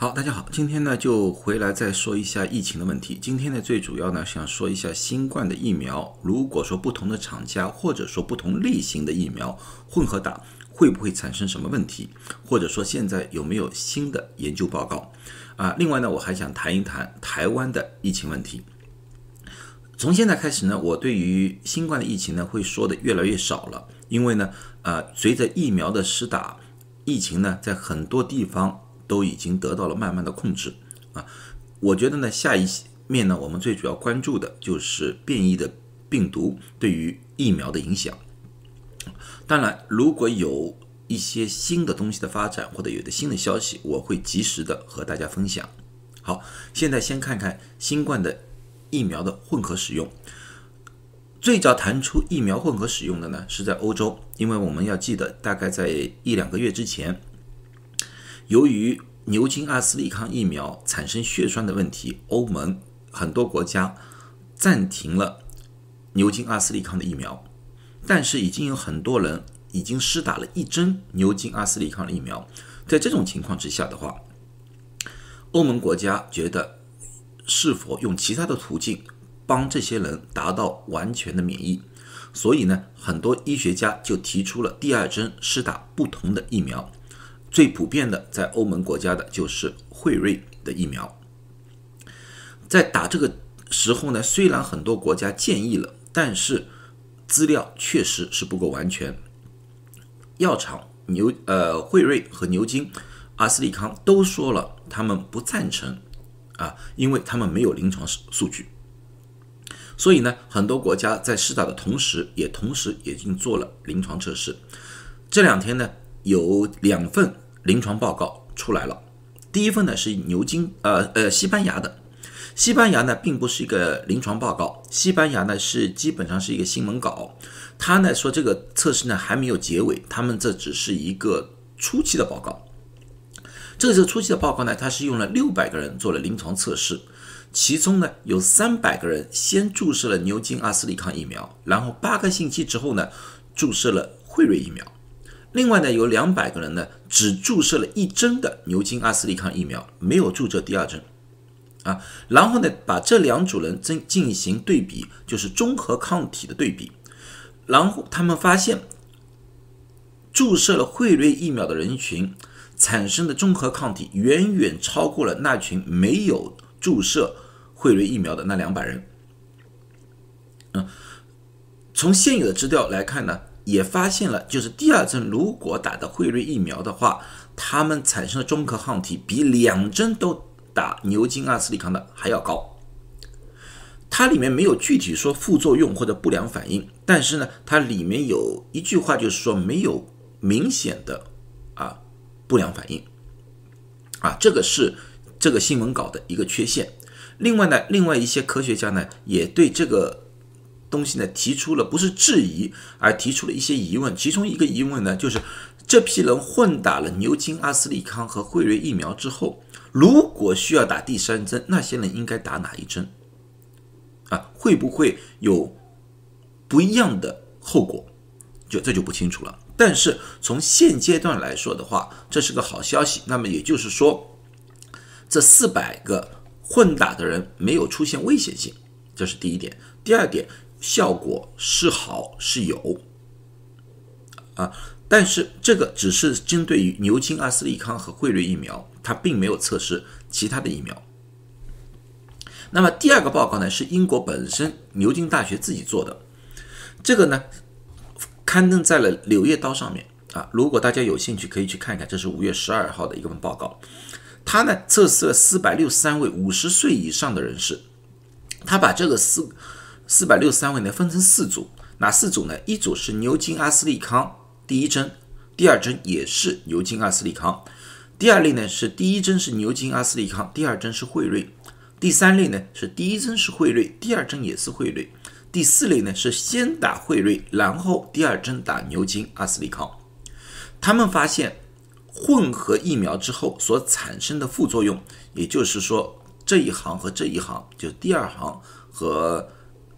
好，大家好，今天呢就回来再说一下疫情的问题。今天呢最主要呢想说一下新冠的疫苗，如果说不同的厂家或者说不同类型的疫苗混合打，会不会产生什么问题？或者说现在有没有新的研究报告？啊，另外呢我还想谈一谈台湾的疫情问题。从现在开始呢，我对于新冠的疫情呢会说的越来越少了，因为呢，呃，随着疫苗的施打，疫情呢在很多地方。都已经得到了慢慢的控制啊，我觉得呢，下一面呢，我们最主要关注的就是变异的病毒对于疫苗的影响。当然，如果有一些新的东西的发展或者有的新的消息，我会及时的和大家分享。好，现在先看看新冠的疫苗的混合使用。最早谈出疫苗混合使用的呢，是在欧洲，因为我们要记得，大概在一两个月之前。由于牛津阿斯利康疫苗产生血栓的问题，欧盟很多国家暂停了牛津阿斯利康的疫苗，但是已经有很多人已经施打了一针牛津阿斯利康的疫苗。在这种情况之下的话，欧盟国家觉得是否用其他的途径帮这些人达到完全的免疫，所以呢，很多医学家就提出了第二针施打不同的疫苗。最普遍的在欧盟国家的就是辉瑞的疫苗，在打这个时候呢，虽然很多国家建议了，但是资料确实是不够完全。药厂牛呃辉瑞和牛津阿斯利康都说了，他们不赞成啊，因为他们没有临床数据。所以呢，很多国家在试打的同时，也同时已经做了临床测试。这两天呢。有两份临床报告出来了，第一份呢是牛津，呃呃，西班牙的。西班牙呢并不是一个临床报告，西班牙呢是基本上是一个新闻稿。他呢说这个测试呢还没有结尾，他们这只是一个初期的报告。这个初期的报告呢，它是用了六百个人做了临床测试，其中呢有三百个人先注射了牛津阿斯利康疫苗，然后八个星期之后呢注射了辉瑞疫苗。另外呢，有两百个人呢，只注射了一针的牛津阿斯利康疫苗，没有注射第二针，啊，然后呢，把这两组人进进行对比，就是综合抗体的对比，然后他们发现，注射了辉瑞疫苗的人群产生的综合抗体远远超过了那群没有注射辉瑞疫苗的那两百人。嗯，从现有的资料来看呢。也发现了，就是第二针如果打的辉瑞疫苗的话，他们产生的中和抗体比两针都打牛津阿斯利康的还要高。它里面没有具体说副作用或者不良反应，但是呢，它里面有一句话就是说没有明显的啊不良反应啊，这个是这个新闻稿的一个缺陷。另外呢，另外一些科学家呢也对这个。东西呢提出了不是质疑，而提出了一些疑问。其中一个疑问呢，就是这批人混打了牛津阿斯利康和辉瑞疫苗之后，如果需要打第三针，那些人应该打哪一针？啊，会不会有不一样的后果？就这就不清楚了。但是从现阶段来说的话，这是个好消息。那么也就是说，这四百个混打的人没有出现危险性，这是第一点。第二点。效果是好是有啊，但是这个只是针对于牛津阿斯利康和辉瑞疫苗，它并没有测试其他的疫苗。那么第二个报告呢，是英国本身牛津大学自己做的，这个呢刊登在了《柳叶刀》上面啊。如果大家有兴趣，可以去看看，这是五月十二号的一份报告。他呢测试了四百六十三位五十岁以上的人士，他把这个四。四百六十三位呢，分成四组，哪四组呢？一组是牛津阿斯利康第一针，第二针也是牛津阿斯利康；第二类呢是第一针是牛津阿斯利康，第二针是辉瑞；第三类呢是第一针是辉瑞，第二针也是辉瑞；第四类呢是先打辉瑞，然后第二针打牛津阿斯利康。他们发现混合疫苗之后所产生的副作用，也就是说这一行和这一行，就第二行和。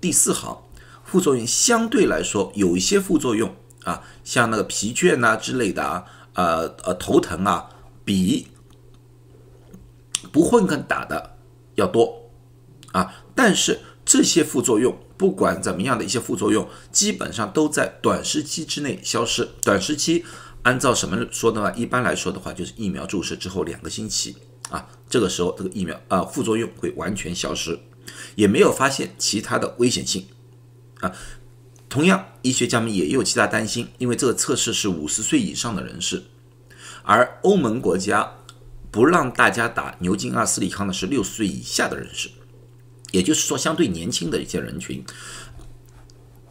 第四行副作用相对来说有一些副作用啊，像那个疲倦呐之类的啊，呃呃头疼啊，比不混合打的要多啊。但是这些副作用，不管怎么样的一些副作用，基本上都在短时期之内消失。短时期，按照什么说的话，一般来说的话，就是疫苗注射之后两个星期啊，这个时候这个疫苗啊副作用会完全消失，也没有发现其他的危险性啊。同样，医学家们也有其他担心，因为这个测试是五十岁以上的人士，而欧盟国家不让大家打牛津阿斯利康的是六十岁以下的人士，也就是说，相对年轻的一些人群，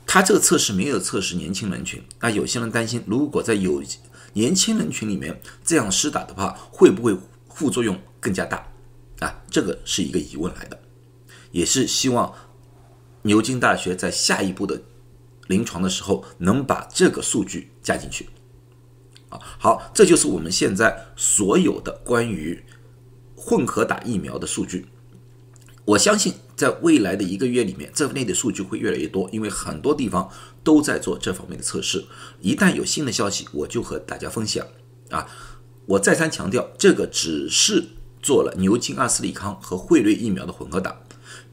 他这个测试没有测试年轻人群。那有些人担心，如果在有年轻人群里面这样施打的话，会不会副作用更加大？啊，这个是一个疑问来的，也是希望牛津大学在下一步的。临床的时候能把这个数据加进去，啊，好，这就是我们现在所有的关于混合打疫苗的数据。我相信在未来的一个月里面，这类的数据会越来越多，因为很多地方都在做这方面的测试。一旦有新的消息，我就和大家分享。啊，我再三强调，这个只是做了牛津阿斯利康和辉瑞疫苗的混合打。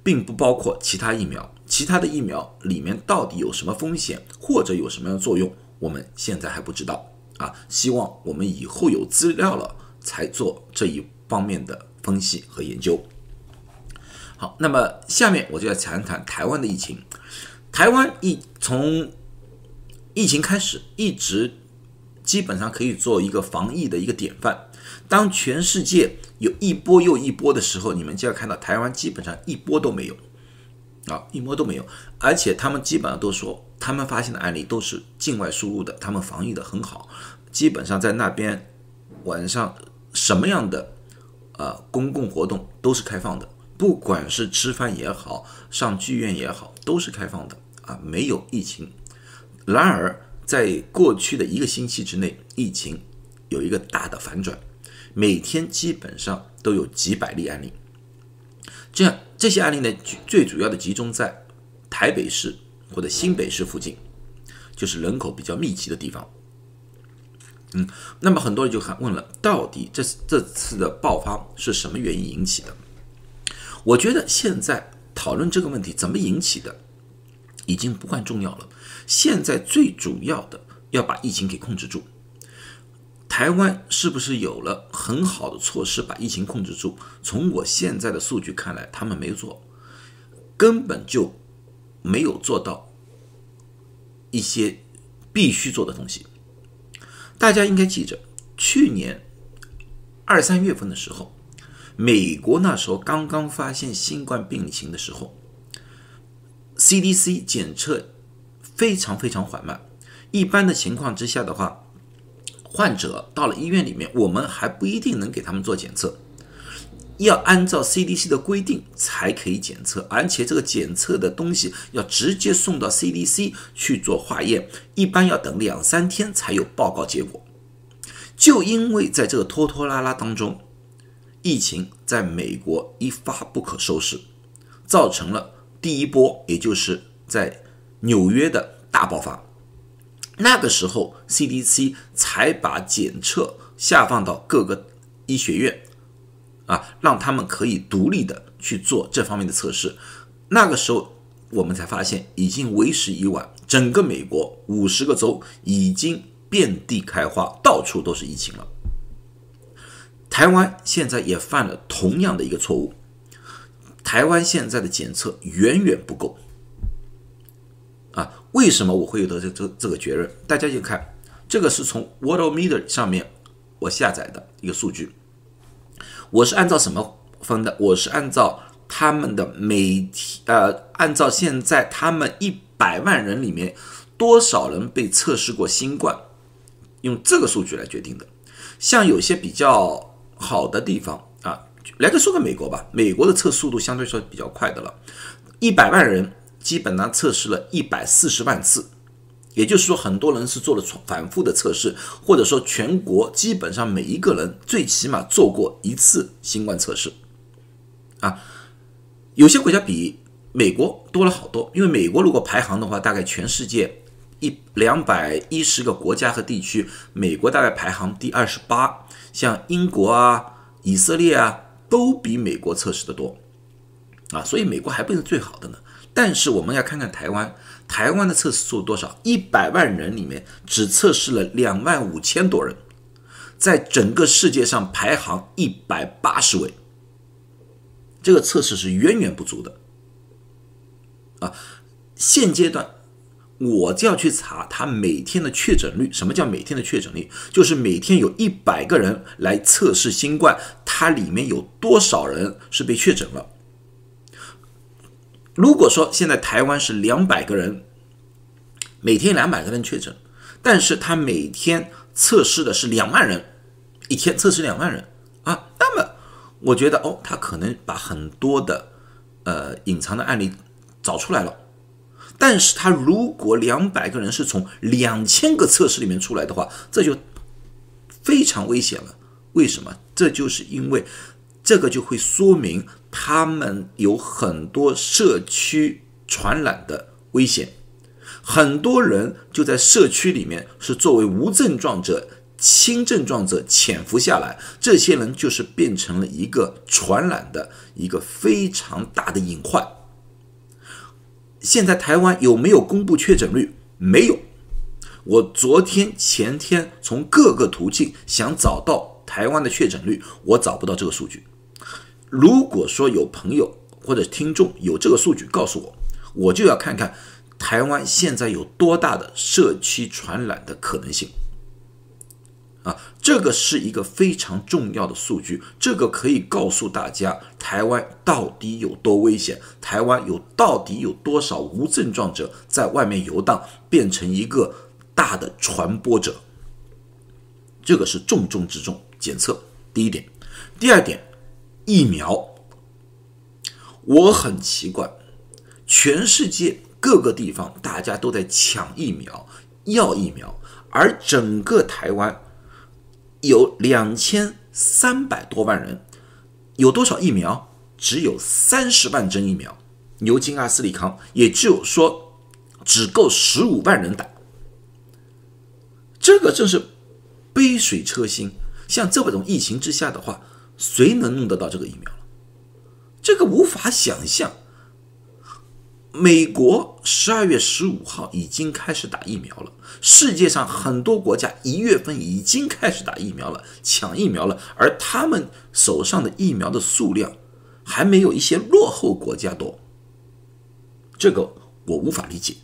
并不包括其他疫苗，其他的疫苗里面到底有什么风险或者有什么样的作用，我们现在还不知道啊。希望我们以后有资料了才做这一方面的分析和研究。好，那么下面我就要谈谈台湾的疫情。台湾疫从疫情开始一直基本上可以做一个防疫的一个典范。当全世界有一波又一波的时候，你们就要看到台湾基本上一波都没有，啊，一波都没有。而且他们基本上都说，他们发现的案例都是境外输入的，他们防疫的很好，基本上在那边晚上什么样的呃公共活动都是开放的，不管是吃饭也好，上剧院也好，都是开放的啊，没有疫情。然而在过去的一个星期之内，疫情有一个大的反转。每天基本上都有几百例案例，这样这些案例呢，最主要的集中在台北市或者新北市附近，就是人口比较密集的地方。嗯，那么很多人就喊问了，到底这这次的爆发是什么原因引起的？我觉得现在讨论这个问题怎么引起的，已经不管重要了。现在最主要的要把疫情给控制住。台湾是不是有了很好的措施把疫情控制住？从我现在的数据看来，他们没做，根本就没有做到一些必须做的东西。大家应该记着，去年二三月份的时候，美国那时候刚刚发现新冠病情的时候，CDC 检测非常非常缓慢。一般的情况之下的话，患者到了医院里面，我们还不一定能给他们做检测，要按照 CDC 的规定才可以检测，而且这个检测的东西要直接送到 CDC 去做化验，一般要等两三天才有报告结果。就因为在这个拖拖拉拉当中，疫情在美国一发不可收拾，造成了第一波，也就是在纽约的大爆发。那个时候，CDC 才把检测下放到各个医学院，啊，让他们可以独立的去做这方面的测试。那个时候，我们才发现已经为时已晚，整个美国五十个州已经遍地开花，到处都是疫情了。台湾现在也犯了同样的一个错误，台湾现在的检测远远不够。啊，为什么我会有的这这这个结论？大家就看，这个是从 w o r l d m e t e r 上面我下载的一个数据。我是按照什么分的？我是按照他们的每天呃，按照现在他们一百万人里面多少人被测试过新冠，用这个数据来决定的。像有些比较好的地方啊，来个说个美国吧，美国的测速度相对说比较快的了，一百万人。基本上测试了一百四十万次，也就是说，很多人是做了反复的测试，或者说全国基本上每一个人最起码做过一次新冠测试。啊，有些国家比美国多了好多，因为美国如果排行的话，大概全世界一两百一十个国家和地区，美国大概排行第二十八，像英国啊、以色列啊、都比美国测试的多啊，所以美国还不是最好的呢。但是我们要看看台湾，台湾的测试数多少？一百万人里面只测试了两万五千多人，在整个世界上排行一百八十位，这个测试是远远不足的啊。现阶段。我就要去查他每天的确诊率。什么叫每天的确诊率？就是每天有一百个人来测试新冠，它里面有多少人是被确诊了？如果说现在台湾是两百个人，每天两百个人确诊，但是他每天测试的是两万人，一天测试两万人啊，那么我觉得哦，他可能把很多的呃隐藏的案例找出来了。但是他如果两百个人是从两千个测试里面出来的话，这就非常危险了。为什么？这就是因为这个就会说明他们有很多社区传染的危险，很多人就在社区里面是作为无症状者、轻症状者潜伏下来，这些人就是变成了一个传染的一个非常大的隐患。现在台湾有没有公布确诊率？没有。我昨天、前天从各个途径想找到台湾的确诊率，我找不到这个数据。如果说有朋友或者听众有这个数据，告诉我，我就要看看台湾现在有多大的社区传染的可能性。啊，这个是一个非常重要的数据，这个可以告诉大家台湾到底有多危险，台湾有到底有多少无症状者在外面游荡，变成一个大的传播者。这个是重中之重，检测第一点，第二点，疫苗。我很奇怪，全世界各个地方大家都在抢疫苗，要疫苗，而整个台湾。有两千三百多万人，有多少疫苗？只有三十万针疫苗，牛津阿斯利康，也就是说，只够十五万人打。这个正是杯水车薪。像这种疫情之下的话，谁能弄得到这个疫苗了？这个无法想象。美国十二月十五号已经开始打疫苗了，世界上很多国家一月份已经开始打疫苗了，抢疫苗了，而他们手上的疫苗的数量还没有一些落后国家多，这个我无法理解。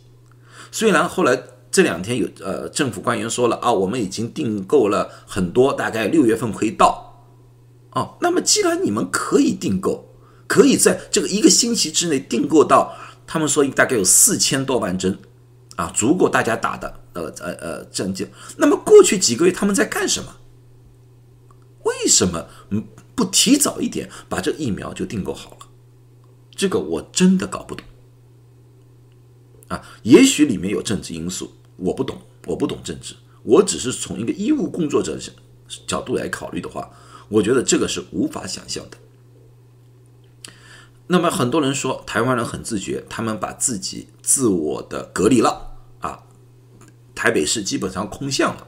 虽然后来这两天有呃政府官员说了啊，我们已经订购了很多，大概六月份可以到。哦，那么既然你们可以订购，可以在这个一个星期之内订购到。他们说大概有四千多万针，啊，足够大家打的，呃呃呃，针剂。那么过去几个月他们在干什么？为什么嗯不提早一点把这疫苗就订购好了？这个我真的搞不懂。啊，也许里面有政治因素，我不懂，我不懂政治，我只是从一个医务工作者角度来考虑的话，我觉得这个是无法想象的。那么很多人说台湾人很自觉，他们把自己自我的隔离了啊，台北市基本上空巷了，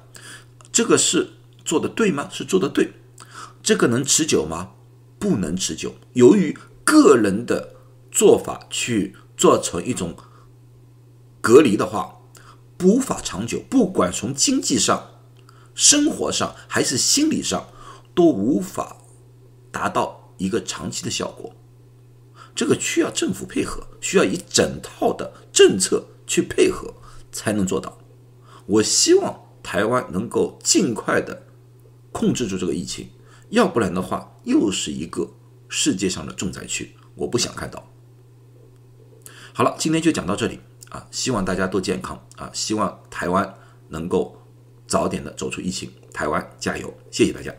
这个是做的对吗？是做的对，这个能持久吗？不能持久。由于个人的做法去做成一种隔离的话，无法长久，不管从经济上、生活上还是心理上，都无法达到一个长期的效果。这个需要政府配合，需要一整套的政策去配合才能做到。我希望台湾能够尽快的控制住这个疫情，要不然的话，又是一个世界上的重灾区，我不想看到。好了，今天就讲到这里啊，希望大家都健康啊，希望台湾能够早点的走出疫情，台湾加油，谢谢大家。